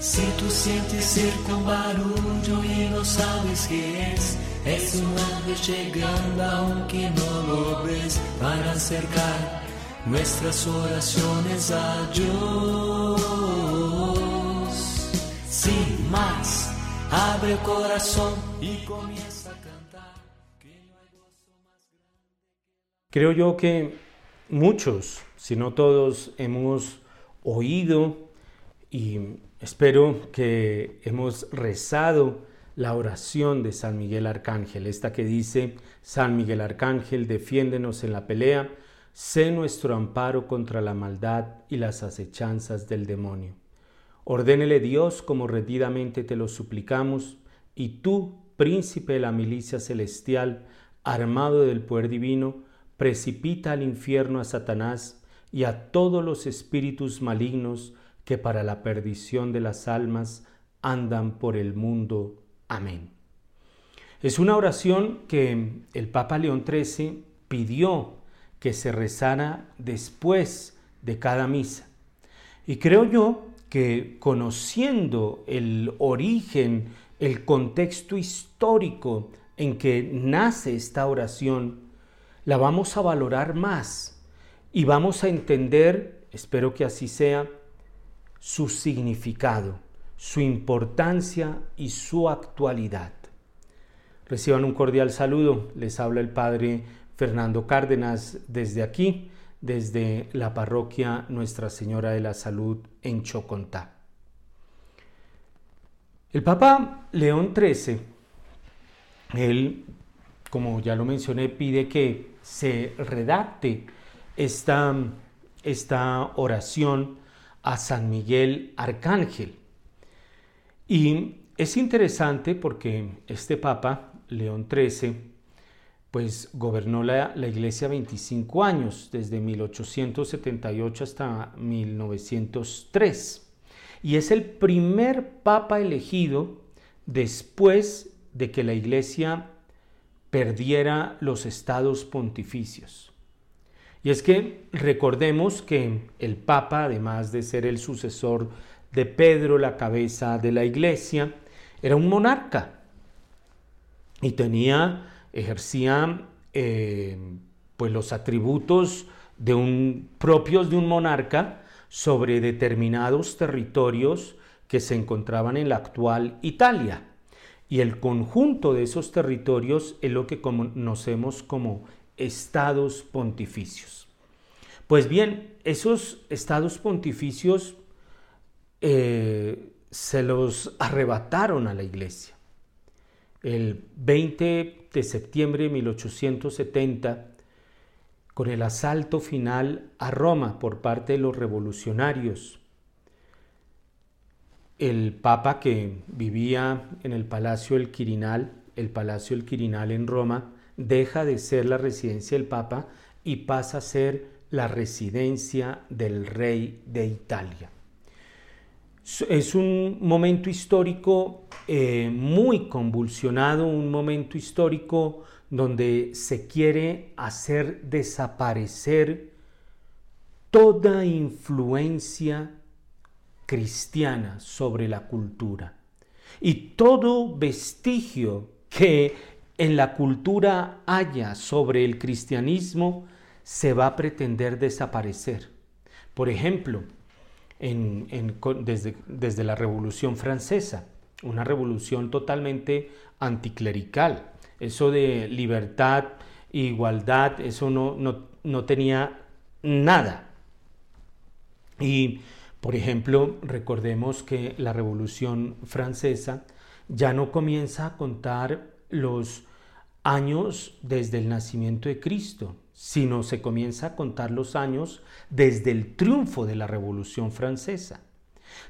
Si tú sientes cerca un barullo y no sabes qué es, es un ángel llegando aunque no lo ves para acercar nuestras oraciones a Dios. Sin más, abre el corazón y comienza a cantar. Creo yo que muchos, si no todos, hemos oído y espero que hemos rezado la oración de San Miguel Arcángel, esta que dice, San Miguel Arcángel, defiéndenos en la pelea, sé nuestro amparo contra la maldad y las acechanzas del demonio. Ordénele Dios como rendidamente te lo suplicamos, y tú, príncipe de la milicia celestial, armado del poder divino, precipita al infierno a Satanás y a todos los espíritus malignos que para la perdición de las almas andan por el mundo. Amén. Es una oración que el Papa León XIII pidió que se rezara después de cada misa. Y creo yo que conociendo el origen, el contexto histórico en que nace esta oración, la vamos a valorar más y vamos a entender, espero que así sea, su significado, su importancia y su actualidad. Reciban un cordial saludo. Les habla el Padre Fernando Cárdenas desde aquí, desde la parroquia Nuestra Señora de la Salud en Chocontá. El Papa León XIII, él, como ya lo mencioné, pide que se redacte esta, esta oración a San Miguel Arcángel. Y es interesante porque este Papa, León XIII, pues gobernó la, la, iglesia 25 años, desde 1878 hasta 1903. Y es el primer papa elegido después de que la iglesia perdiera los estados pontificios. Y es que recordemos que el Papa, además de ser el sucesor de Pedro, la cabeza de la iglesia, era un monarca y tenía, ejercía eh, pues los atributos de un, propios de un monarca sobre determinados territorios que se encontraban en la actual Italia. Y el conjunto de esos territorios es lo que conocemos como estados pontificios. Pues bien, esos estados pontificios eh, se los arrebataron a la iglesia. El 20 de septiembre de 1870, con el asalto final a Roma por parte de los revolucionarios, el papa que vivía en el Palacio del Quirinal, el Palacio del Quirinal en Roma, deja de ser la residencia del Papa y pasa a ser la residencia del rey de Italia. Es un momento histórico eh, muy convulsionado, un momento histórico donde se quiere hacer desaparecer toda influencia cristiana sobre la cultura y todo vestigio que en la cultura haya sobre el cristianismo se va a pretender desaparecer. Por ejemplo, desde, desde la Revolución Francesa, una revolución totalmente anticlerical. Eso de libertad, igualdad, eso no, no, no tenía nada. Y, por ejemplo, recordemos que la Revolución Francesa ya no comienza a contar los años desde el nacimiento de Cristo, sino se comienza a contar los años desde el triunfo de la Revolución Francesa.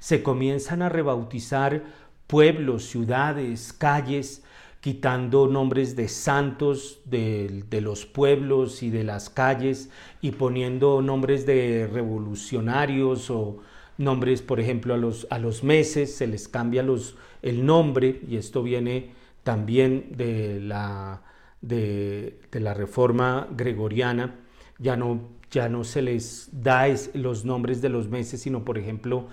Se comienzan a rebautizar pueblos, ciudades, calles, quitando nombres de santos de, los pueblos y de las calles y poniendo nombres de revolucionarios o nombres, por ejemplo, a los, meses, se les cambia el nombre y esto viene también de la, de, la reforma gregoriana, ya no, ya no se les da los nombres de los meses, sino por ejemplo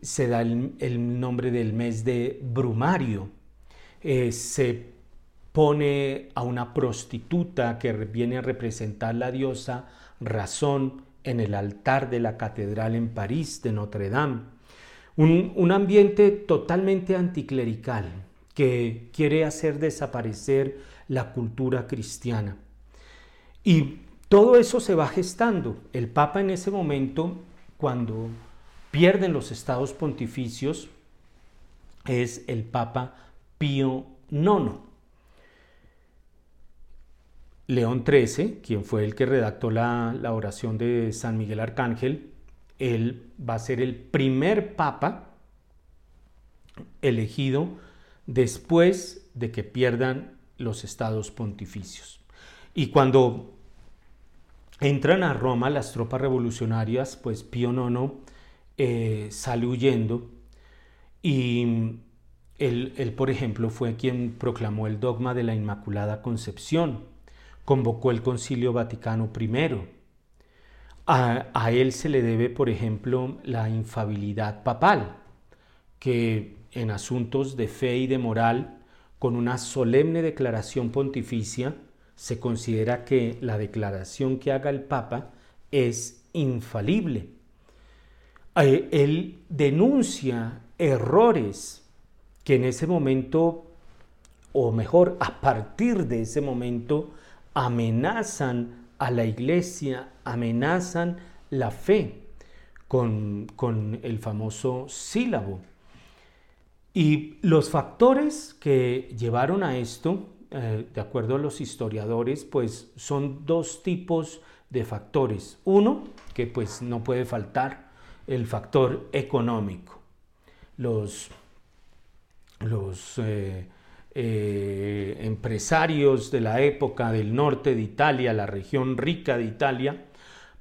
se da el, nombre del mes de Brumario. Eh, se pone a una prostituta que viene a representar la diosa Razón en el altar de la catedral en París de Notre Dame. Un, un ambiente totalmente anticlerical que quiere hacer desaparecer la cultura cristiana. Y todo eso se va gestando. El Papa en ese momento, cuando pierden los estados pontificios, es el Papa Pío IX. León XIII, quien fue el que redactó la, la, oración de San Miguel Arcángel, él va a ser el primer papa elegido después de que pierdan los estados pontificios. Y cuando entran a Roma las tropas revolucionarias, pues Pío IX eh, sale huyendo y él, por ejemplo, fue quien proclamó el dogma de la Inmaculada Concepción, convocó el Concilio Vaticano I. A, a él se le debe, por ejemplo, la infabilidad papal, que en asuntos de fe y de moral, con una solemne declaración pontificia, se considera que la declaración que haga el Papa es infalible. Eh, él denuncia errores que en ese momento, o mejor, a partir de ese momento, amenazan a la iglesia, amenazan la fe con, con el famoso sílabo. Y los factores que llevaron a esto eh, de acuerdo a los historiadores, pues son dos tipos de factores. Uno, que pues no puede faltar, el factor económico. Los, los eh, eh, empresarios de la época del norte de Italia, la región rica de Italia,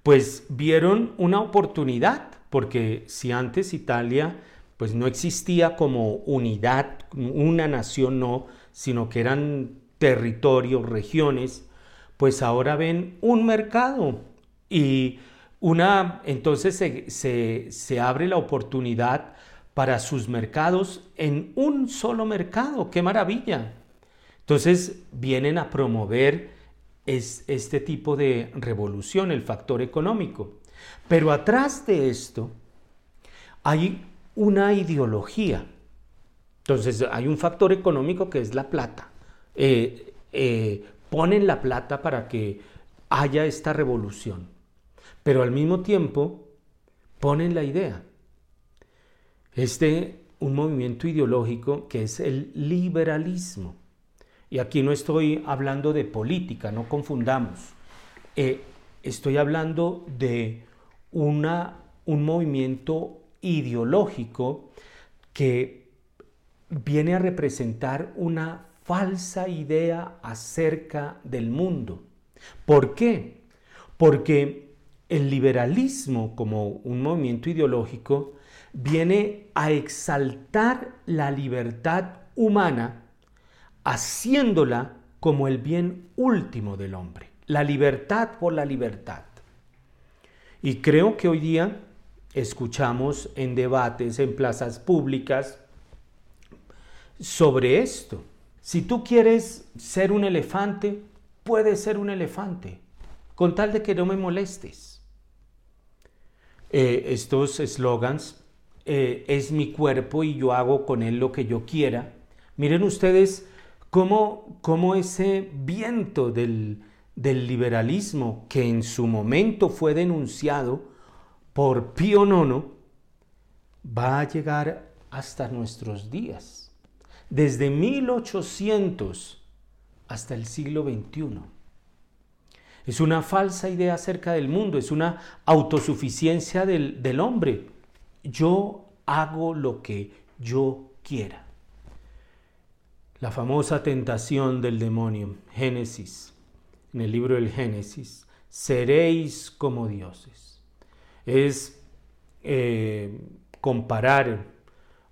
pues vieron una oportunidad, porque si antes Italia pues no existía como unidad, una nación no, sino que eran territorios, regiones, pues ahora ven un mercado y una, entonces se, se, abre la oportunidad para sus mercados en un solo mercado. ¡Qué maravilla! Entonces vienen a promover es, este tipo de revolución, el factor económico. Pero atrás de esto hay una ideología entonces hay un factor económico que es la plata. Eh, eh, ponen la plata para que haya esta revolución, pero al mismo tiempo ponen la idea. Este, un movimiento ideológico que es el liberalismo. Y aquí no estoy hablando de política, no confundamos. Eh, estoy hablando de una, un movimiento ideológico que viene a representar una falsa idea acerca del mundo. ¿Por qué? Porque el liberalismo como un movimiento ideológico viene a exaltar la libertad humana haciéndola como el bien último del hombre, la libertad por la libertad. Y creo que hoy día escuchamos en debates, en plazas públicas, sobre esto. Si tú quieres ser un elefante, puedes ser un elefante, con tal de que no me molestes. Eh, estos eslogans, eh, es mi cuerpo y yo hago con él lo que yo quiera. Miren ustedes cómo, cómo ese viento del, del liberalismo que en su momento fue denunciado por Pío IX va a llegar hasta nuestros días desde 1800 hasta el siglo XXI. Es una falsa idea acerca del mundo, es una autosuficiencia del, del hombre. Yo hago lo que yo quiera. La famosa tentación del demonio, Génesis, en el libro del Génesis, seréis como dioses. Es eh, comparar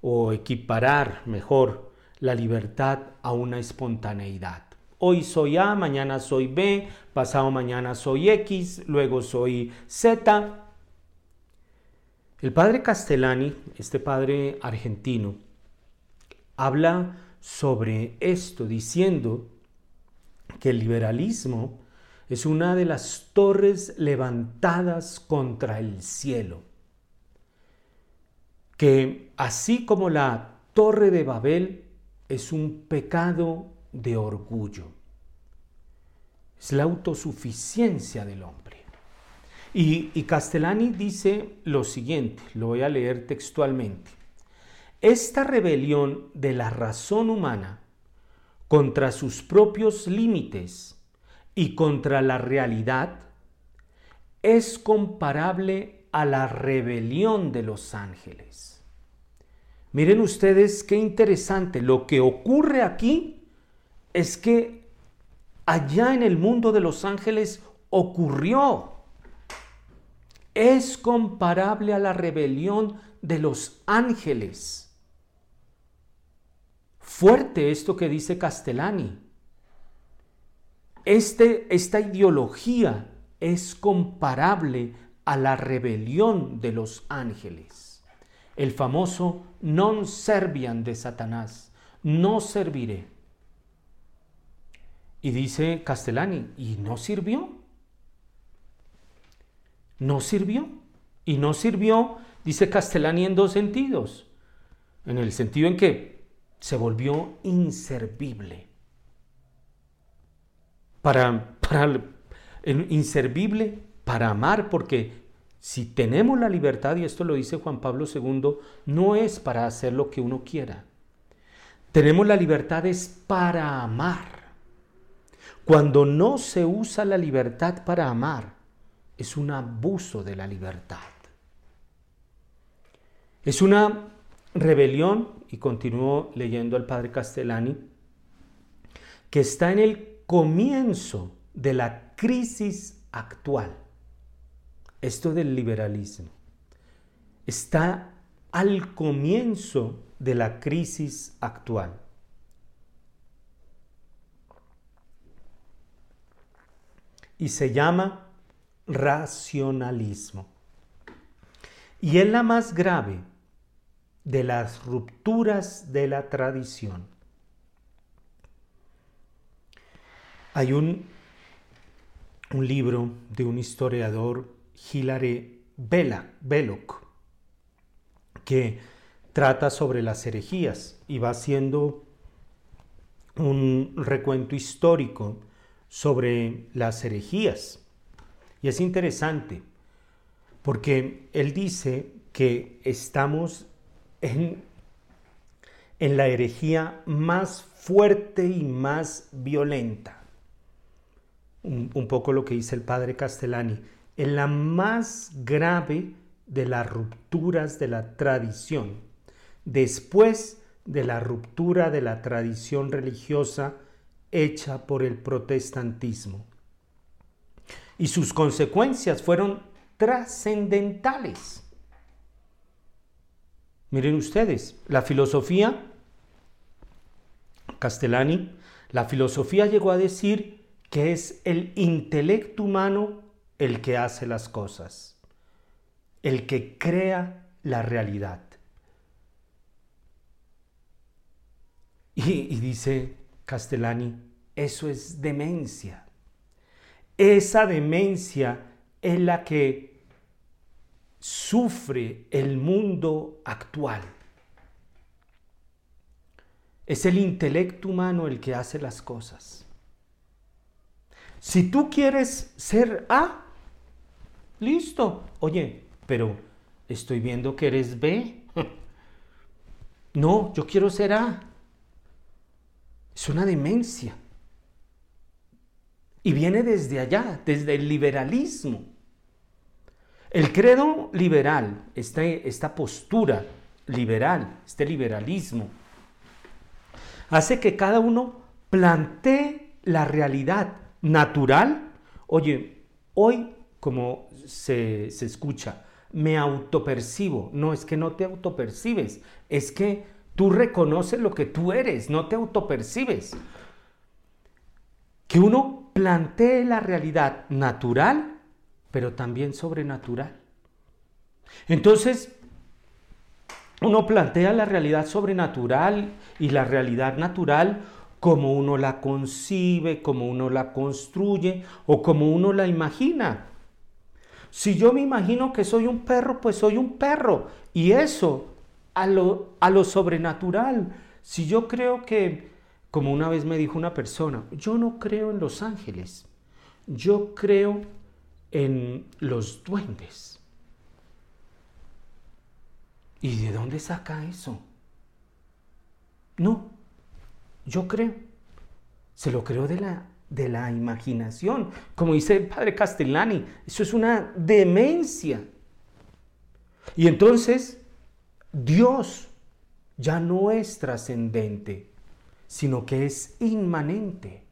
o equiparar mejor la libertad a una espontaneidad. Hoy soy A, mañana soy B, pasado mañana soy X, luego soy Z. El padre Castellani, este padre argentino, habla sobre esto diciendo que el liberalismo es una de las torres levantadas contra el cielo, que así como la torre de Babel es un pecado de orgullo, es la autosuficiencia del hombre. Y, Castellani dice lo siguiente, lo voy a leer textualmente. Esta rebelión de la razón humana contra sus propios límites y contra la realidad es comparable a la rebelión de los ángeles. Miren ustedes qué interesante. Lo que ocurre aquí es que allá en el mundo de los ángeles ocurrió. Es comparable a la rebelión de los ángeles. Fuerte esto que dice Castellani. Este, esta ideología es comparable a la rebelión de los ángeles. El famoso non servian de Satanás, no serviré. Y dice Castellani, ¿y no sirvió? No sirvió. Y no sirvió, dice Castellani, en dos sentidos. En el sentido en que se volvió inservible. Para, para, inservible para amar, porque si tenemos la libertad, y esto lo dice Juan Pablo II, no es para hacer lo que uno quiera. Tenemos la libertad es para amar. Cuando no se usa la libertad para amar, es un abuso de la libertad. Es una rebelión, y continúo leyendo al padre Castellani, que está en el comienzo de la crisis actual. Esto del liberalismo. Está al comienzo de la crisis actual. Y se llama racionalismo. Y es la más grave de las rupturas de la tradición. Hay un, un libro de un historiador, Hilary Belloc, que trata sobre las herejías y va haciendo un recuento histórico sobre las herejías. Y es interesante porque él dice que estamos en, la herejía más fuerte y más violenta. Un, poco lo que dice el padre Castellani, en la más grave de las rupturas de la tradición, después de la ruptura de la tradición religiosa hecha por el protestantismo. Y sus consecuencias fueron trascendentales. Miren ustedes, la filosofía, Castellani, la filosofía llegó a decir que es el intelecto humano el que hace las cosas, el que crea la realidad. Y, y dice Castellani, eso es demencia. Esa demencia es la que sufre el mundo actual. Es el intelecto humano el que hace las cosas. Si tú quieres ser A, listo. Oye, pero estoy viendo que eres B. No, yo quiero ser A. Es una demencia. Y viene desde allá, desde el liberalismo. El credo liberal, este, esta postura liberal, este liberalismo, hace que cada uno plantee la realidad natural. Oye, hoy, como se, se escucha, me autopercibo. No es que no te autopercibes, es que tú reconoces lo que tú eres, no te autopercibes. Que uno plantee la realidad natural pero también sobrenatural. Entonces, uno plantea la realidad sobrenatural y la realidad natural como uno la concibe, como uno la construye o como uno la imagina. Si yo me imagino que soy un perro, pues soy un perro. Y eso a lo, a lo sobrenatural. Si yo creo que, como una vez me dijo una persona, yo no creo en los ángeles, yo creo en los duendes. ¿Y de dónde saca eso? No, yo creo. Se lo creo de la, de la imaginación. Como dice el padre Castellani, eso es una demencia. Y entonces, Dios ya no es trascendente, sino que es inmanente.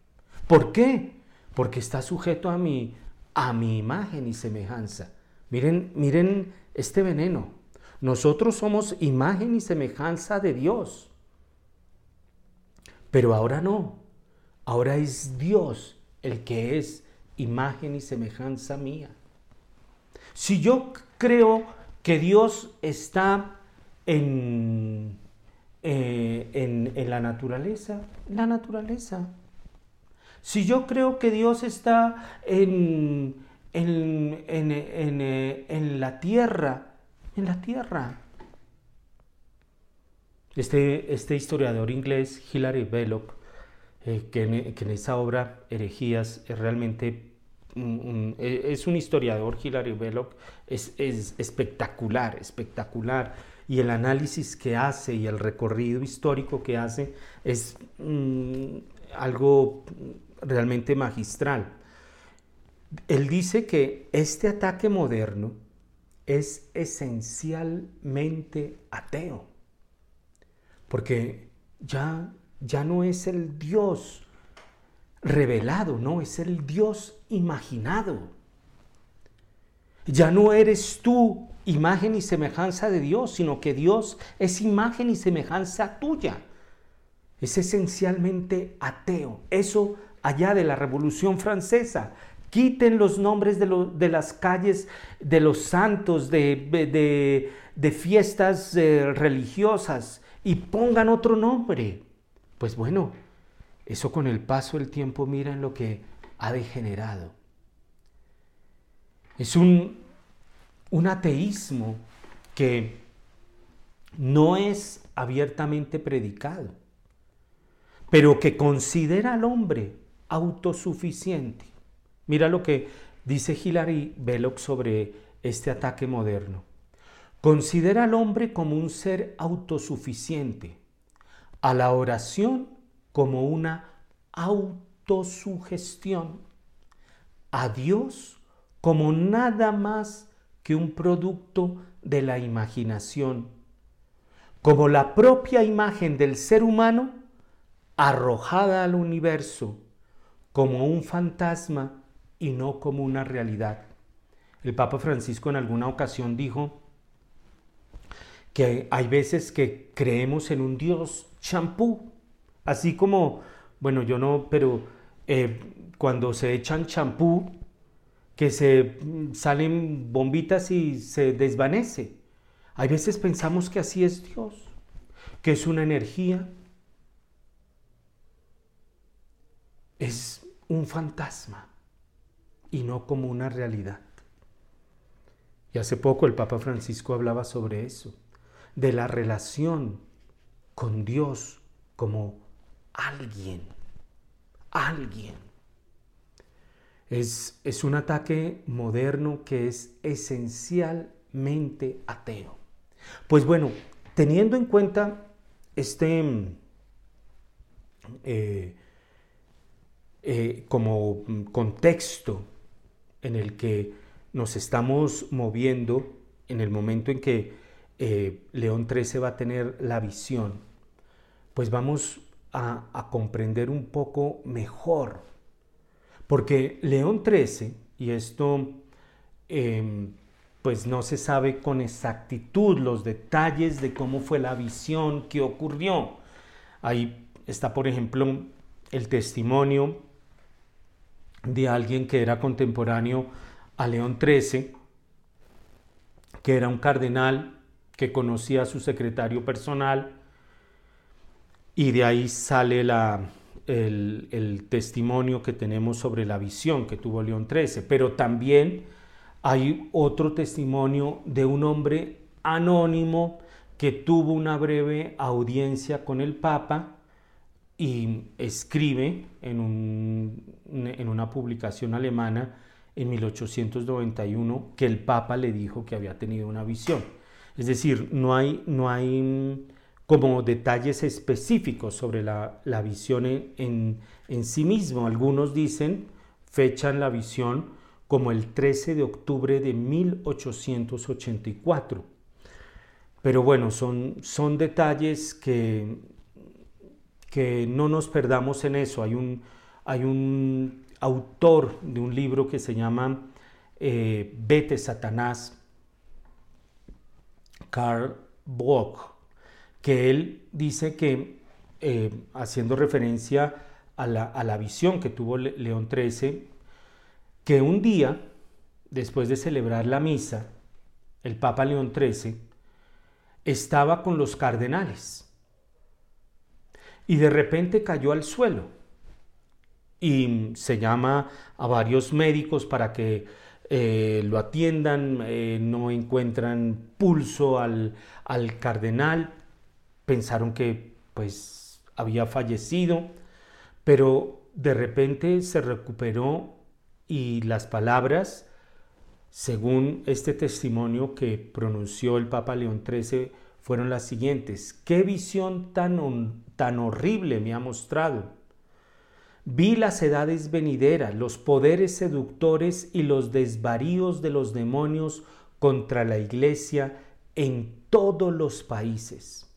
¿Por qué? Porque está sujeto a mi, a mi imagen y semejanza. Miren, miren este veneno. Nosotros somos imagen y semejanza de Dios. Pero ahora no. Ahora es Dios el que es imagen y semejanza mía. Si yo creo que Dios está en, eh, en, la naturaleza, la naturaleza. Si yo creo que Dios está en, en, en, la tierra, en la tierra. Este, este historiador inglés, Hilary Belloc, eh, que, en, esa obra, Herejías, es realmente e, es un historiador, Hilary Belloc, es, es, espectacular, espectacular. Y el análisis que hace y el recorrido histórico que hace es mm, algo realmente magistral. Él dice que este ataque moderno es esencialmente ateo porque ya, ya no es el Dios revelado, no, es el Dios imaginado. Ya no eres tú imagen y semejanza de Dios, sino que Dios es imagen y semejanza tuya. Es esencialmente ateo. Eso allá de la Revolución Francesa. Quiten los nombres de, las calles de los santos, de, fiestas eh, religiosas y pongan otro nombre. Pues bueno, eso con el paso del tiempo miren lo que ha degenerado. Es un, un ateísmo que no es abiertamente predicado, pero que considera al hombre autosuficiente. Mira lo que dice Hilary Belloc sobre este ataque moderno. Considera al hombre como un ser autosuficiente, a la oración como una autosugestión, a Dios como nada más que un producto de la imaginación, como la propia imagen del ser humano arrojada al universo, como un fantasma y no como una realidad. El Papa Francisco en alguna ocasión dijo, que hay veces que creemos en un Dios champú, así como, bueno, yo no, pero eh, cuando se echan champú, que se mm, salen bombitas y se desvanece. Hay veces pensamos que así es Dios, que es una energía, es un fantasma y no como una realidad. Y hace poco el Papa Francisco hablaba sobre eso de la relación con Dios como alguien, alguien. Es, es, un ataque moderno que es esencialmente ateo. Pues bueno, teniendo en cuenta este eh, eh, como contexto en el que nos estamos moviendo en el momento en que eh, León XIII va a tener la visión, pues vamos a, comprender un poco mejor. Porque León XIII, y esto em, pues no se sabe con exactitud los detalles de cómo fue la visión, qué ocurrió. Ahí está, por ejemplo, el testimonio de alguien que era contemporáneo a León XIII, que era un cardenal que conocía a su secretario personal y de ahí sale la, el, testimonio que tenemos sobre la visión que tuvo León XIII, pero también hay otro testimonio de un hombre anónimo que tuvo una breve audiencia con el Papa y escribe en, un, en una publicación alemana en 1891 que el Papa le dijo que había tenido una visión. Es decir, no hay, no hay mm, como detalles específicos sobre la, la visión en, en, sí mismo. Algunos dicen, fechan la visión como el 13 de octubre de 1884. Pero bueno, son, son detalles que, que no nos perdamos en eso. Hay un, hay un autor de un libro que se llama eh, Vete Satanás, Karl Bock, que él dice que, eh, haciendo referencia a la, a la, visión que tuvo León XIII, que un día, después de celebrar la misa, el Papa León XIII estaba con los cardenales. Y de repente cayó al suelo. Y se llama a varios médicos para que eh, lo atiendan, eh, no encuentran pulso al, al, cardenal, pensaron que pues había fallecido, pero de repente se recuperó y las palabras, según este testimonio que pronunció el Papa León XIII, fueron las siguientes. ¿Qué visión tan, tan horrible me ha mostrado? Vi las edades venideras, los poderes seductores y los desvaríos de los demonios contra la iglesia en todos los países.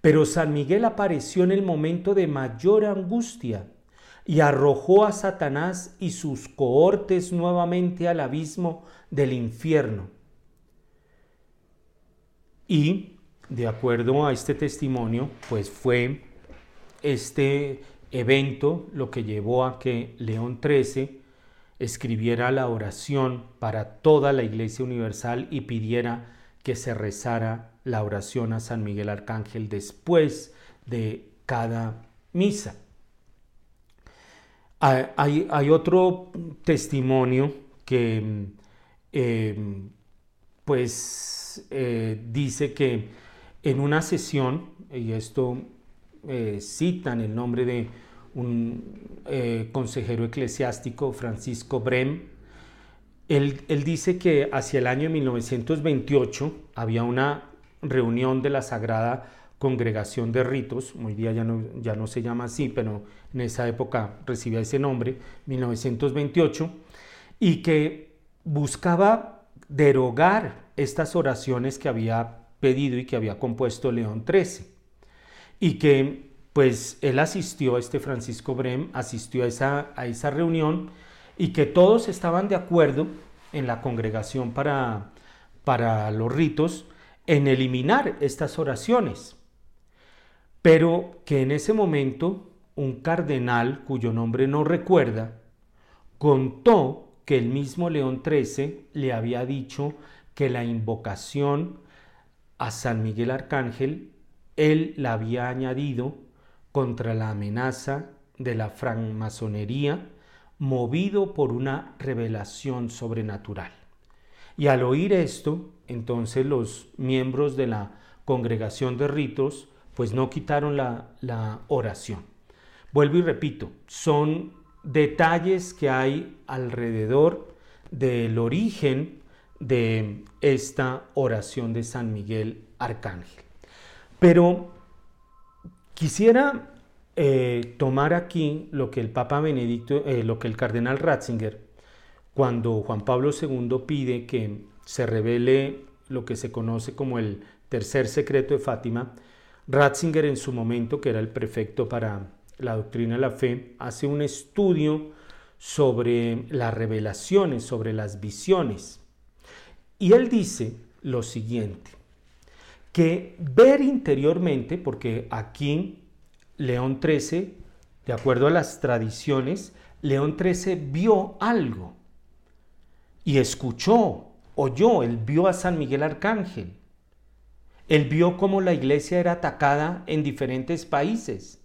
Pero San Miguel apareció en el momento de mayor angustia y arrojó a Satanás y sus cohortes nuevamente al abismo del infierno. Y, de acuerdo a este testimonio, pues fue este evento lo que llevó a que León XIII escribiera la oración para toda la Iglesia Universal y pidiera que se rezara la oración a San Miguel Arcángel después de cada misa. Hay, hay otro testimonio que eh, pues eh, dice que en una sesión, y esto eh, citan el nombre de un eh, consejero eclesiástico, Francisco Brem. Él, dice que hacia el año 1928 había una reunión de la Sagrada Congregación de Ritos, hoy día ya no, ya no se llama así, pero en esa época recibía ese nombre, 1928, y que buscaba derogar estas oraciones que había pedido y que había compuesto León XIII y que pues él asistió, este Francisco Brem, asistió a esa, a esa reunión y que todos estaban de acuerdo en la congregación para, para los ritos en eliminar estas oraciones, pero que en ese momento un cardenal cuyo nombre no recuerda contó que el mismo León XIII le había dicho que la invocación a San Miguel Arcángel él la había añadido contra la amenaza de la francmasonería, movido por una revelación sobrenatural. Y al oír esto, entonces los miembros de la congregación de ritos, pues no quitaron la, la oración. Vuelvo y repito, son detalles que hay alrededor del origen de esta oración de San Miguel Arcángel. Pero quisiera eh, tomar aquí lo que el Papa Benedicto, eh, lo que el cardenal Ratzinger, cuando Juan Pablo II pide que se revele lo que se conoce como el tercer secreto de Fátima, Ratzinger en su momento, que era el prefecto para la doctrina de la fe, hace un estudio sobre las revelaciones, sobre las visiones. Y él dice lo siguiente, que ver interiormente, porque aquí León XIII, de acuerdo a las tradiciones, León XIII vio algo y escuchó, oyó, él vio a San Miguel Arcángel. Él vio cómo la iglesia era atacada en diferentes países.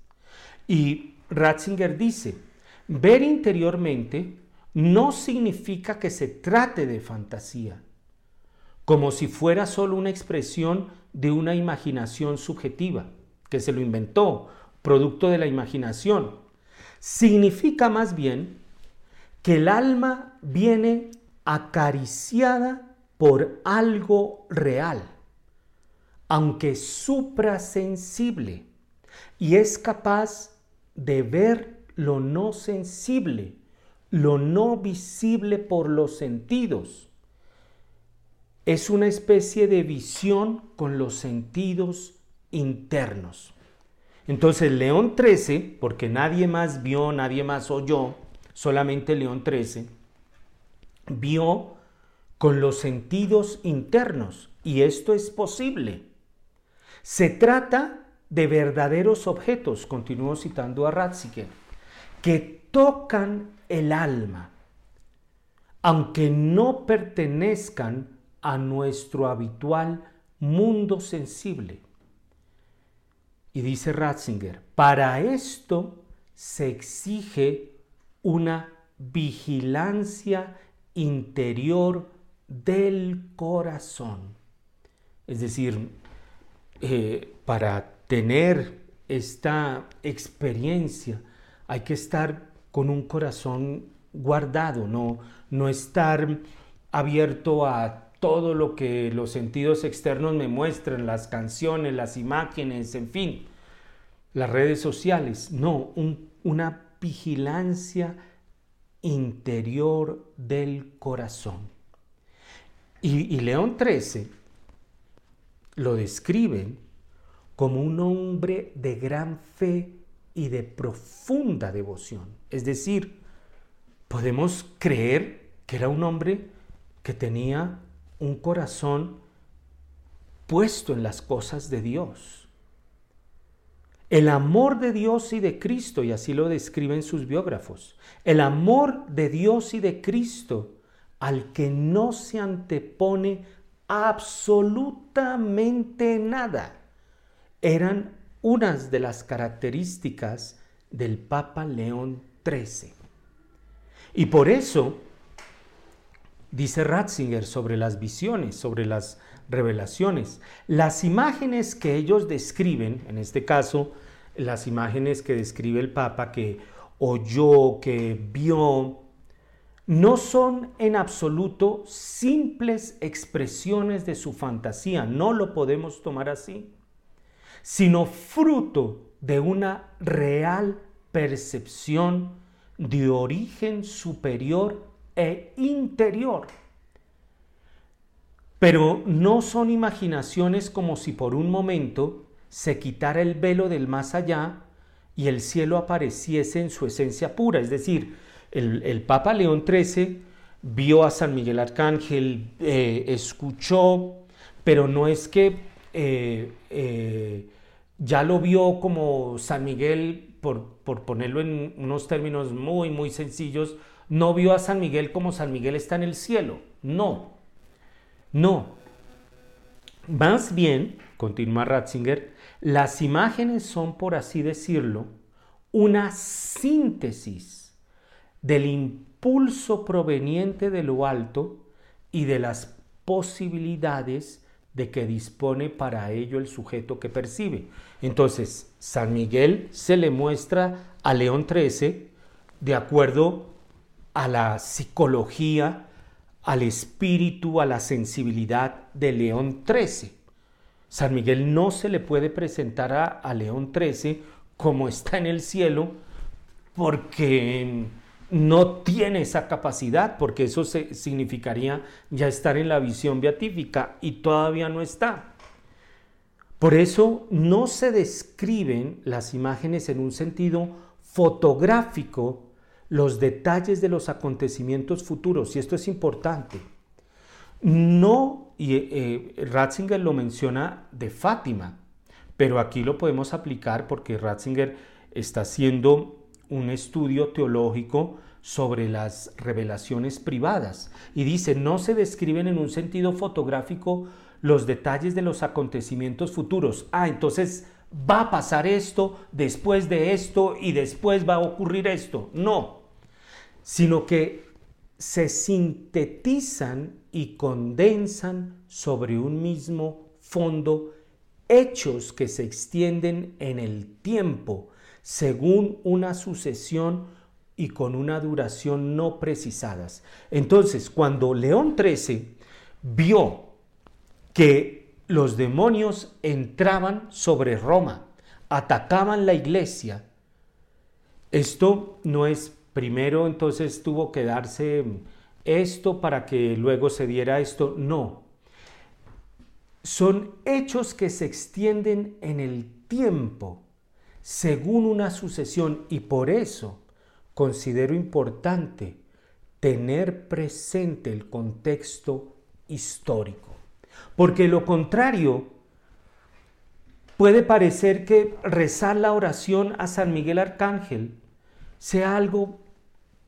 Y Ratzinger dice, ver interiormente no significa que se trate de fantasía, como si fuera solo una expresión de una imaginación subjetiva, que se lo inventó, producto de la imaginación. Significa más bien que el alma viene acariciada por algo real, aunque suprasensible, y es capaz de ver lo no sensible, lo no visible por los sentidos. Es una especie de visión con los sentidos internos. Entonces León 13, porque nadie más vio, nadie más oyó, solamente León 13, vio con los sentidos internos y esto es posible. Se trata de verdaderos objetos, continúo citando a Ratzinger, que tocan el alma, aunque no pertenezcan a nuestro habitual mundo sensible. Y dice Ratzinger, para esto se exige una vigilancia interior del corazón. Es decir, eh, para tener esta experiencia hay que estar con un corazón guardado, no, no estar abierto a todo lo que los sentidos externos me muestran, las canciones, las imágenes, en fin, las redes sociales. No, una vigilancia interior del corazón. Y, y León XIII lo describen como un hombre de gran fe y de profunda devoción. Es decir, podemos creer que era un hombre que tenía un corazón puesto en las cosas de Dios. El amor de Dios y de Cristo, y así lo describen sus biógrafos, el amor de Dios y de Cristo al que no se antepone absolutamente nada, eran unas de las características del Papa León XIII. Y por eso, dice Ratzinger sobre las visiones, sobre las revelaciones, las imágenes que ellos describen, en este caso, las imágenes que describe el Papa que oyó, que vio, no son en absoluto simples expresiones de su fantasía, no lo podemos tomar así sino fruto de una real percepción de origen superior e interior. Pero no son imaginaciones como si por un momento se quitara el velo del más allá y el cielo apareciese en su esencia pura. Es decir, el, Papa León XIII vio a San Miguel Arcángel, eh, escuchó, pero no es que eh, eh, ya lo vio como San Miguel, por, por, ponerlo en unos términos muy, muy sencillos, no vio a San Miguel como San Miguel está en el cielo. No, no. Más bien, continúa Ratzinger, las imágenes son, por así decirlo, una síntesis del impulso proveniente de lo alto y de las posibilidades de que dispone para ello el sujeto que percibe. Entonces, San Miguel se le muestra a León XIII de acuerdo a la psicología, al espíritu, a la sensibilidad de León XIII. San Miguel no se le puede presentar a, León XIII como está en el cielo porque no tiene esa capacidad, porque eso significaría ya estar en la visión beatífica y todavía no está. Por eso no se describen las imágenes en un sentido fotográfico los detalles de los acontecimientos futuros, y esto es importante. No, y eh, Ratzinger lo menciona de Fátima, pero aquí lo podemos aplicar porque Ratzinger está haciendo un estudio teológico sobre las revelaciones privadas y dice, no se describen en un sentido fotográfico los detalles de los acontecimientos futuros. Ah, entonces va a pasar esto después de esto y después va a ocurrir esto. No, sino que se sintetizan y condensan sobre un mismo fondo hechos que se extienden en el tiempo según una sucesión y con una duración no precisadas. Entonces, cuando León XIII vio que los demonios entraban sobre Roma, atacaban la iglesia, esto no es primero, entonces tuvo que darse esto para que luego se diera esto, no. Son hechos que se extienden en el tiempo según una sucesión y por eso considero importante tener presente el contexto histórico. Porque lo contrario puede parecer que rezar la oración a San Miguel Arcángel sea algo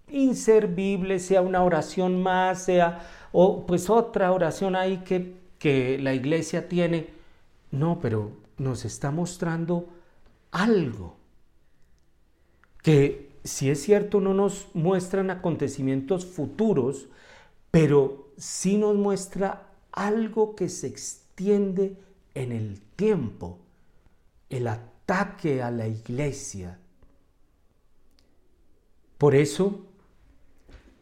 inservible, sea una oración más, sea o pues otra oración ahí que, que la iglesia tiene. No, pero nos está mostrando algo que si es cierto no nos muestran acontecimientos futuros, pero sí nos muestra algo que se extiende en el tiempo, el ataque a la iglesia. Por eso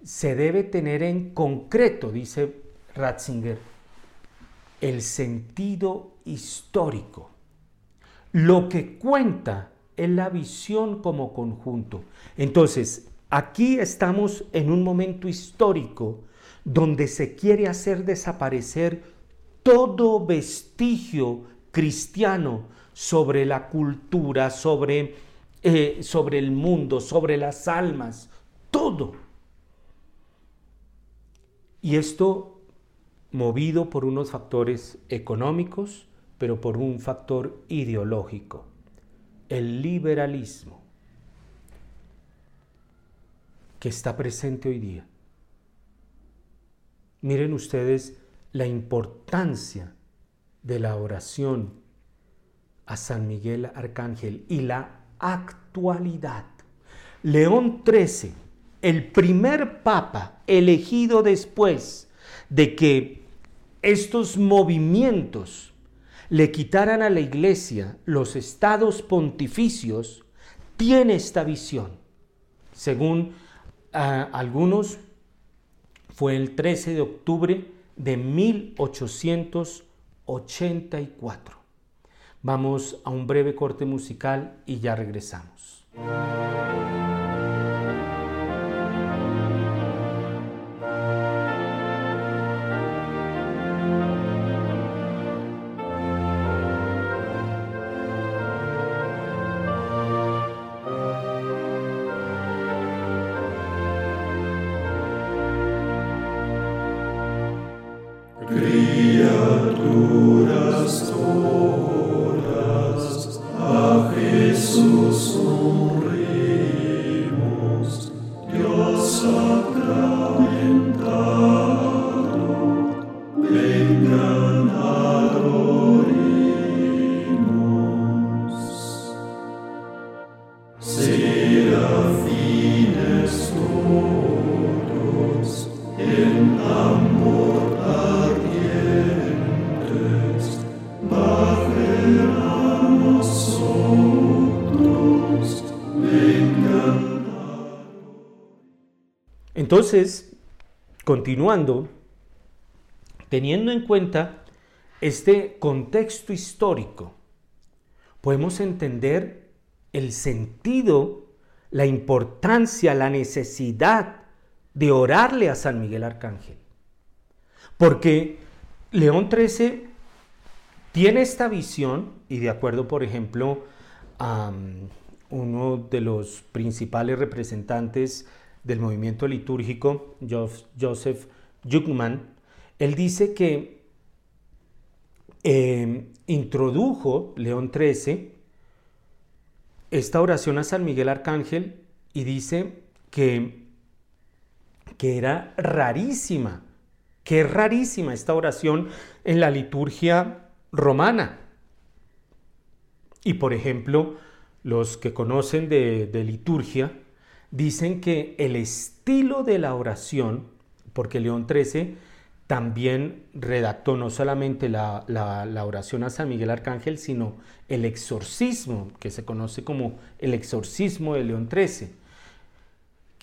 se debe tener en concreto, dice Ratzinger, el sentido histórico lo que cuenta es la visión como conjunto. Entonces, aquí estamos en un momento histórico donde se quiere hacer desaparecer todo vestigio cristiano sobre la cultura, sobre, eh, sobre el mundo, sobre las almas, todo. Y esto movido por unos factores económicos, pero por un factor ideológico, el liberalismo, que está presente hoy día. Miren ustedes la importancia de la oración a San Miguel Arcángel y la actualidad. León XIII, el primer papa elegido después de que estos movimientos le quitaran a la iglesia los estados pontificios, tiene esta visión. Según ah, algunos, fue el 13 de octubre de 1884. Vamos a un breve corte musical y ya regresamos. Entonces, continuando, teniendo en cuenta este contexto histórico, podemos entender el sentido, la importancia, la necesidad de orarle a San Miguel Arcángel. Porque León XIII tiene esta visión, y de acuerdo, por ejemplo, a uno de los principales representantes del movimiento litúrgico, Joseph Jungmann, él dice que eh, introdujo León XIII esta oración a San Miguel Arcángel y dice que que era rarísima, que es rarísima esta oración en la liturgia romana. Y por ejemplo, los que conocen de, liturgia dicen que el estilo de la oración, porque León XIII también redactó no solamente la, la, oración a San Miguel Arcángel, sino el exorcismo, que se conoce como el exorcismo de León XIII,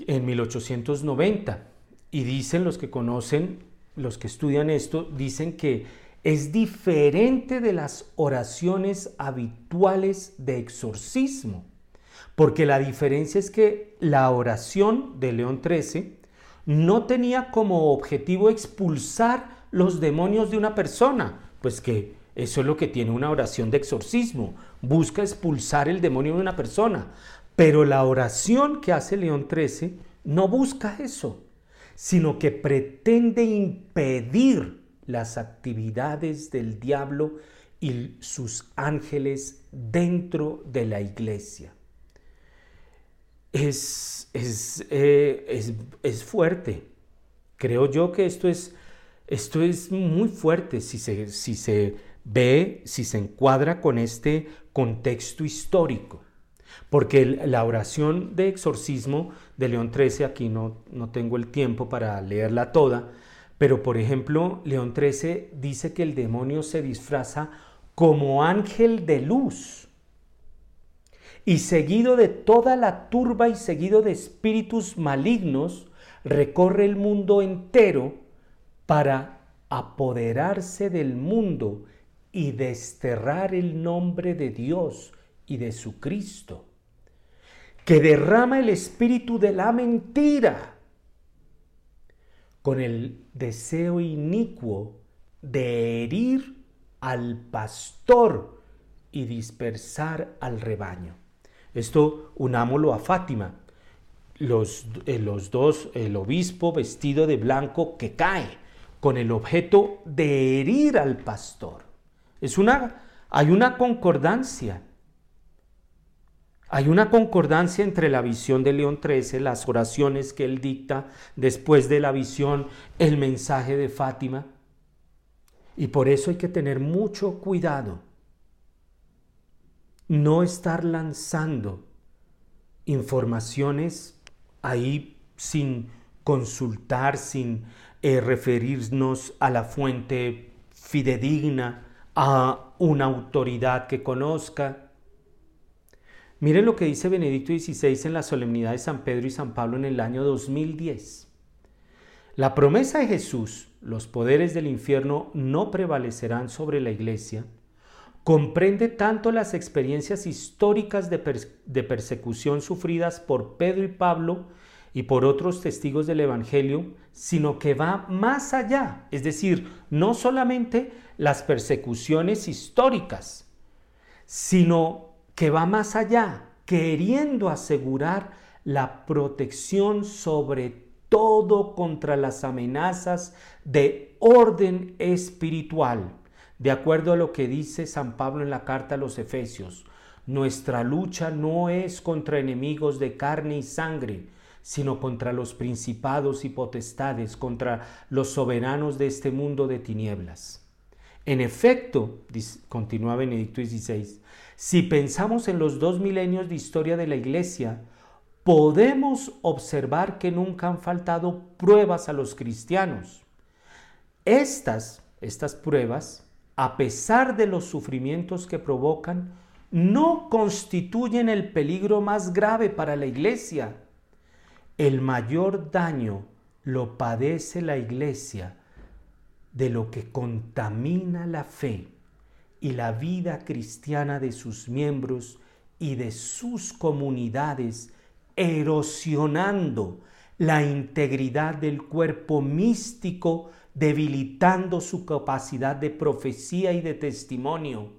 en 1890. Y dicen los que conocen, los que estudian esto, dicen que es diferente de las oraciones habituales de exorcismo, porque la diferencia es que la oración de León XIII no tenía como objetivo expulsar los demonios de una persona, pues que eso es lo que tiene una oración de exorcismo, busca expulsar el demonio de una persona, pero la oración que hace León XIII no busca eso, sino que pretende impedir las actividades del diablo y sus ángeles dentro de la iglesia. Es, es, eh, es, fuerte. Creo yo que esto es, esto es muy fuerte si se, si se ve, si se encuadra con este contexto histórico. Porque la oración de exorcismo de León XIII, aquí no, no tengo el tiempo para leerla toda, pero por ejemplo, León XIII dice que el demonio se disfraza como ángel de luz y seguido de toda la turba y seguido de espíritus malignos, recorre el mundo entero para apoderarse del mundo y desterrar el nombre de Dios y de su Cristo, que derrama el espíritu de la mentira con el deseo inicuo de herir al pastor y dispersar al rebaño. Esto unámoslo a Fátima, los, eh, los dos, el obispo vestido de blanco que cae con el objeto de herir al pastor. Es una, hay una concordancia hay una concordancia entre la visión de León XIII, las oraciones que él dicta después de la visión, el mensaje de Fátima. Y por eso hay que tener mucho cuidado. No estar lanzando informaciones ahí sin consultar, sin eh, referirnos a la fuente fidedigna, a una autoridad que conozca Miren lo que dice Benedicto XVI en la solemnidad de San Pedro y San Pablo en el año 2010. La promesa de Jesús, los poderes del infierno no prevalecerán sobre la iglesia, comprende tanto las experiencias históricas de, persecución sufridas por Pedro y Pablo y por otros testigos del Evangelio, sino que va más allá, es decir, no solamente las persecuciones históricas, sino que va más allá, queriendo asegurar la protección sobre todo contra las amenazas de orden espiritual. De acuerdo a lo que dice San Pablo en la carta a los Efesios, nuestra lucha no es contra enemigos de carne y sangre, sino contra los principados y potestades, contra los soberanos de este mundo de tinieblas. En efecto, continúa Benedicto XVI, si pensamos en los dos milenios de historia de la Iglesia, podemos observar que nunca han faltado pruebas a los cristianos. Estas, estas pruebas, a pesar de los sufrimientos que provocan, no constituyen el peligro más grave para la Iglesia. El mayor daño lo padece la Iglesia de lo que contamina la fe y la vida cristiana de sus miembros y de sus comunidades, erosionando la integridad del cuerpo místico, debilitando su capacidad de profecía y de testimonio,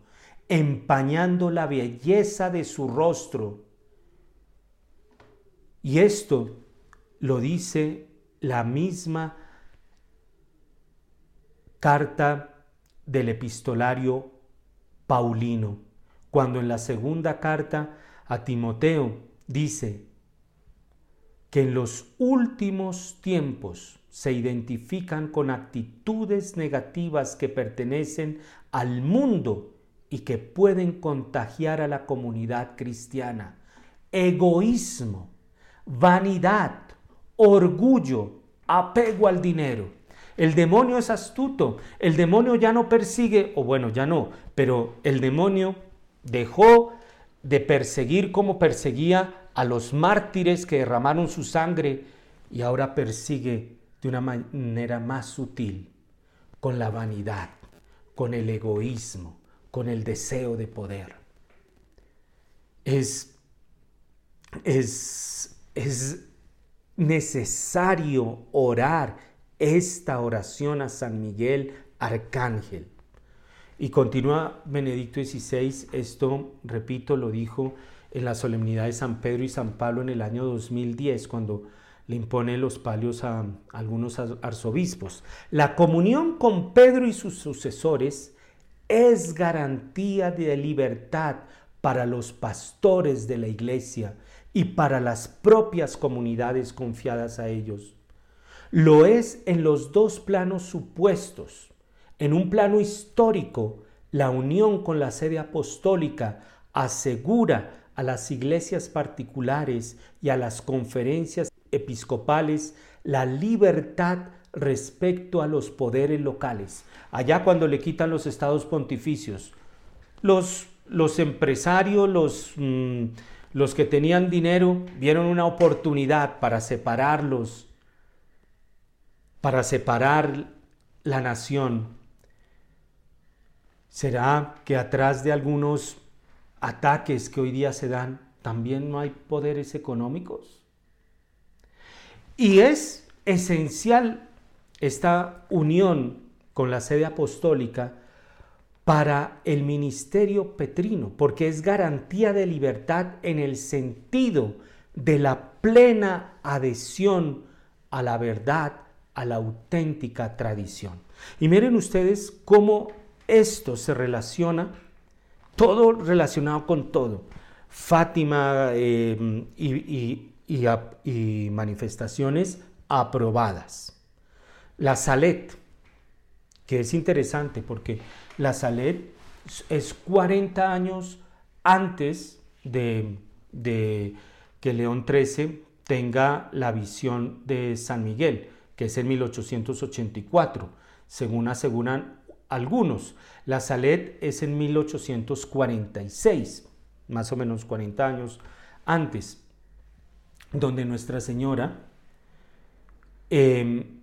empañando la belleza de su rostro. Y esto lo dice la misma carta del epistolario Paulino, cuando en la segunda carta a Timoteo dice, que en los últimos tiempos se identifican con actitudes negativas que pertenecen al mundo y que pueden contagiar a la comunidad cristiana. Egoísmo, vanidad, orgullo, apego al dinero. El demonio es astuto, el demonio ya no persigue, o bueno, ya no, pero el demonio dejó de perseguir como perseguía a los mártires que derramaron su sangre y ahora persigue de una manera más sutil, con la vanidad, con el egoísmo, con el deseo de poder. Es, es, es necesario orar esta oración a San Miguel Arcángel. Y continúa Benedicto XVI, esto, repito, lo dijo en la solemnidad de San Pedro y San Pablo en el año 2010, cuando le impone los palios a algunos arzobispos. La comunión con Pedro y sus sucesores es garantía de libertad para los pastores de la iglesia y para las propias comunidades confiadas a ellos. Lo es en los dos planos supuestos. En un plano histórico, la unión con la sede apostólica asegura a las iglesias particulares y a las conferencias episcopales la libertad respecto a los poderes locales. Allá cuando le quitan los estados pontificios, los, los empresarios, los, mm, los que tenían dinero, vieron una oportunidad para separarlos, para separar la nación. ¿Será que atrás de algunos ataques que hoy día se dan, también no hay poderes económicos. Y es esencial esta unión con la sede apostólica para el ministerio petrino, porque es garantía de libertad en el sentido de la plena adhesión a la verdad, a la auténtica tradición. Y miren ustedes cómo esto se relaciona todo relacionado con todo. Fátima em, y, manifestaciones aprobadas. La Salet, que es interesante porque la Salet es 40 años antes de, de, que León XIII tenga la visión de San Miguel, que es en 1884, según aseguran algunos. La Salet es en 1846, más o menos 40 años antes, donde Nuestra Señora em,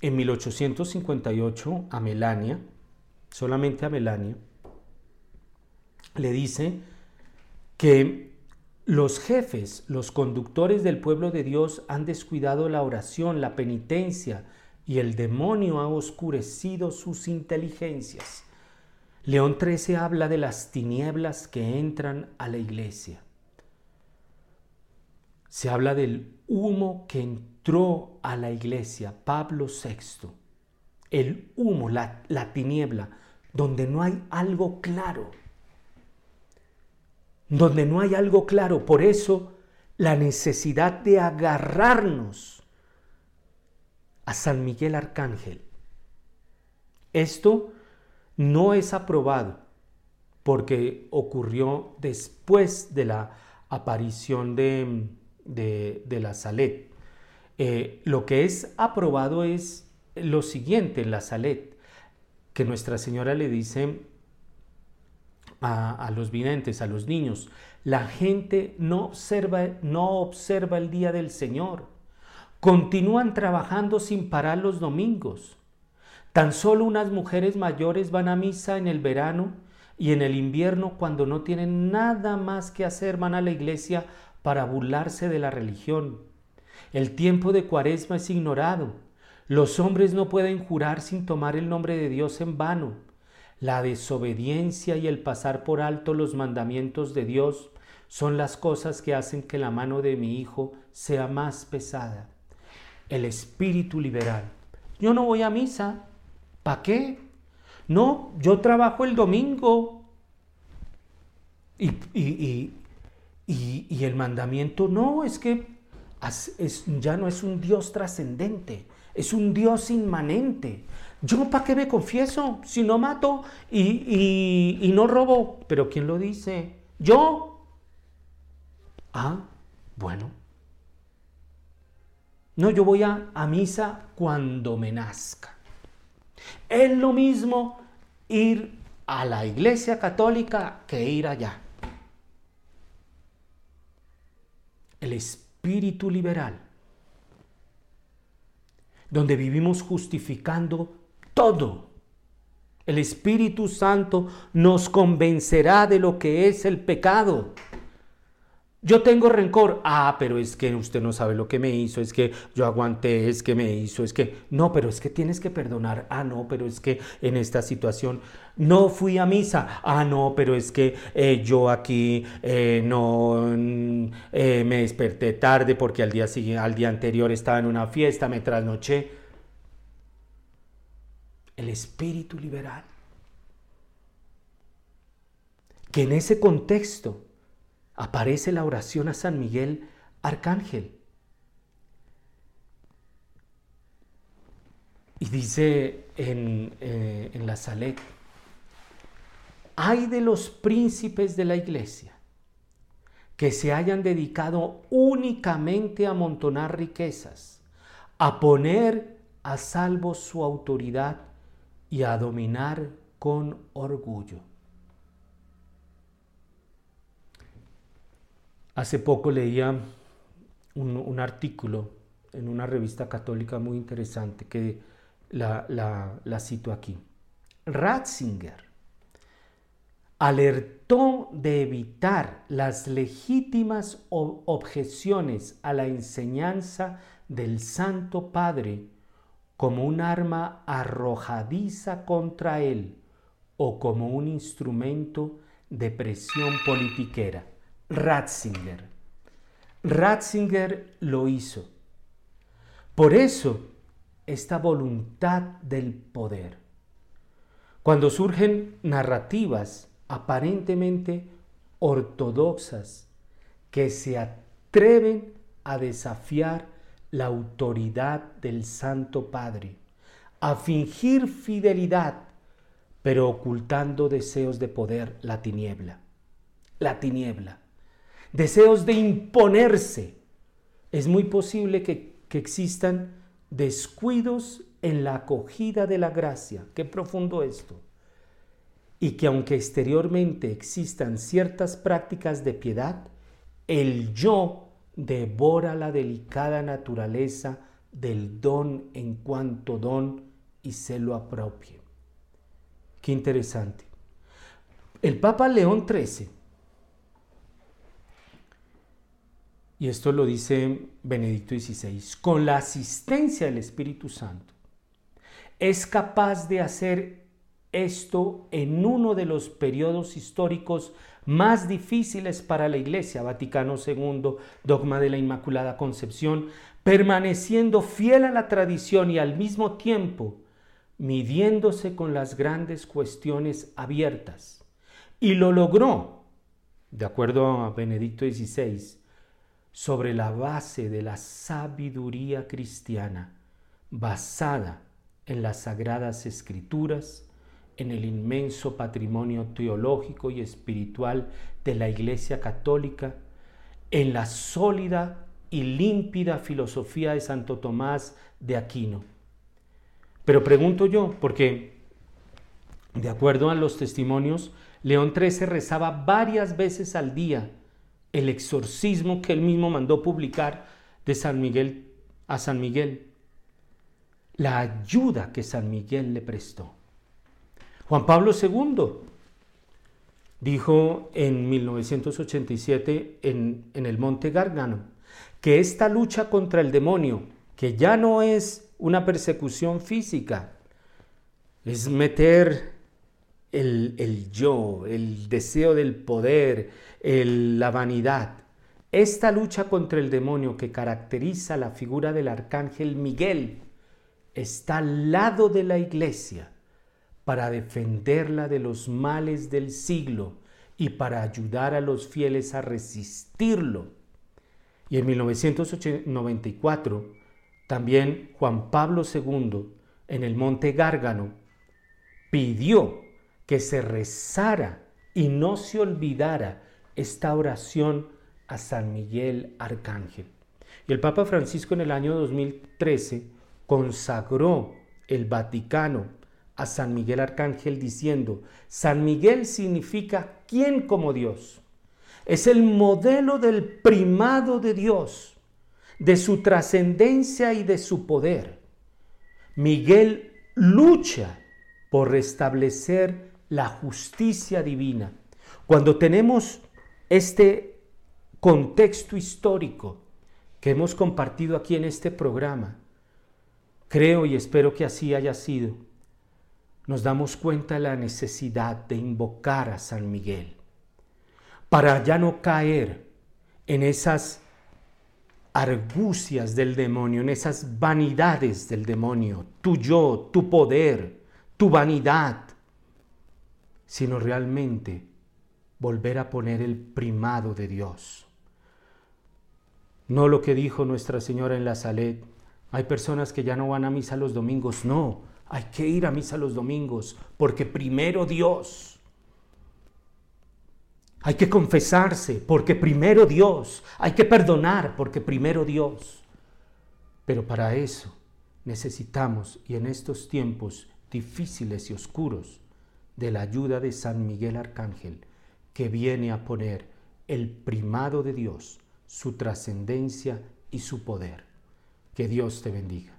en 1858 a Melania, solamente a Melania, le dice que los jefes, los conductores del pueblo de Dios han descuidado la oración, la penitencia, y el demonio ha oscurecido sus inteligencias. León XIII habla de las tinieblas que entran a la iglesia. Se habla del humo que entró a la iglesia, Pablo VI. El humo, la, la tiniebla, donde no hay algo claro. Donde no hay algo claro. Por eso la necesidad de agarrarnos a San Miguel Arcángel. Esto no es aprobado porque ocurrió después de la aparición de, la Salet. Eh, lo que es aprobado es lo siguiente en la Salet, que Nuestra Señora le dice a, a, los videntes, a los niños, la gente no observa, no observa el día del Señor Continúan trabajando sin parar los domingos. Tan solo unas mujeres mayores van a misa en el verano y en el invierno cuando no tienen nada más que hacer van a la iglesia para burlarse de la religión. El tiempo de cuaresma es ignorado. Los hombres no pueden jurar sin tomar el nombre de Dios en vano. La desobediencia y el pasar por alto los mandamientos de Dios son las cosas que hacen que la mano de mi hijo sea más pesada el espíritu liberal. Yo no voy a misa. ¿Para qué? No, yo trabajo el domingo. Y, y, el mandamiento, no, es que ya no es un Dios trascendente, es un Dios inmanente. ¿Yo para qué me confieso si no mato y, y no robo? Pero ¿quién lo dice? Yo. Ah, bueno. No, yo voy a, misa cuando me nazca. Es lo mismo ir a la iglesia católica que ir allá. El espíritu liberal, donde vivimos justificando todo. El Espíritu Santo nos convencerá de lo que es el pecado. Yo tengo rencor. Ah, pero es que usted no sabe lo que me hizo, es que yo aguanté, es que me hizo, es que... No, pero es que tienes que perdonar. Ah, no, pero es que en esta situación no fui a misa. Ah, no, pero es que eh, yo aquí eh, no mm, eh, me desperté tarde porque al día, al día anterior estaba en una fiesta, me trasnoché. El espíritu liberal. Que en ese contexto aparece la oración a San Miguel Arcángel. Y dice en, eh, en la Salet, hay de los príncipes de la iglesia que se hayan dedicado únicamente a amontonar riquezas, a poner a salvo su autoridad y a dominar con orgullo. Hace poco leía un, artículo en una revista católica muy interesante que la, la cito aquí. Ratzinger alertó de evitar las legítimas objeciones a la enseñanza del Santo Padre como un arma arrojadiza contra él o como un instrumento de presión politiquera. Ratzinger. Ratzinger lo hizo. Por eso, esta voluntad del poder. Cuando surgen narrativas aparentemente ortodoxas que se atreven a desafiar la autoridad del Santo Padre, a fingir fidelidad, pero ocultando deseos de poder, la tiniebla. La tiniebla deseos de imponerse. Es muy posible que, existan descuidos en la acogida de la gracia. Qué profundo esto. Y que aunque exteriormente existan ciertas prácticas de piedad, el yo devora la delicada naturaleza del don en cuanto don y se lo apropie. Qué interesante. El Papa León XIII y esto lo dice Benedicto XVI, con la asistencia del Espíritu Santo, es capaz de hacer esto en uno de los periodos históricos más difíciles para la Iglesia, Vaticano II, dogma de la Inmaculada Concepción, permaneciendo fiel a la tradición y al mismo tiempo midiéndose con las grandes cuestiones abiertas. Y lo logró, de acuerdo a Benedicto XVI, sobre la base de la sabiduría cristiana, basada en las sagradas escrituras, en el inmenso patrimonio teológico y espiritual de la Iglesia Católica, en la sólida y límpida filosofía de Santo Tomás de Aquino. Pero pregunto yo, porque de acuerdo a los testimonios, León XIII rezaba varias veces al día el exorcismo que él mismo mandó publicar de San Miguel a San Miguel, la ayuda que San Miguel le prestó. Juan Pablo II dijo en 1987 en, el Monte Gargano que esta lucha contra el demonio, que ya no es una persecución física, es meter el, yo, el deseo del poder, la vanidad. Esta lucha contra el demonio que caracteriza la figura del arcángel Miguel está al lado de la iglesia para defenderla de los males del siglo y para ayudar a los fieles a resistirlo. Y en 1994, también Juan Pablo II, en el Monte Gárgano, pidió que se rezara y no se olvidara esta oración a San Miguel Arcángel. Y el Papa Francisco en el año 2013 consagró el Vaticano a San Miguel Arcángel diciendo, San Miguel significa ¿quién como Dios? Es el modelo del primado de Dios, de su trascendencia y de su poder. Miguel lucha por restablecer la justicia divina. Cuando tenemos este contexto histórico que hemos compartido aquí en este programa, creo y espero que así haya sido, nos damos cuenta de la necesidad de invocar a San Miguel para ya no caer en esas argucias del demonio, en esas vanidades del demonio, tu yo, tu poder, tu vanidad, sino realmente volver a poner el primado de Dios. No lo que dijo Nuestra Señora en la Salet, hay personas que ya no van a misa los domingos, no, hay que ir a misa los domingos, porque primero Dios. Hay que confesarse, porque primero Dios. Hay que perdonar, porque primero Dios. Pero para eso necesitamos, y en estos tiempos difíciles y oscuros, de la ayuda de San Miguel Arcángel, que viene a poner el primado de Dios, su trascendencia y su poder. Que Dios te bendiga.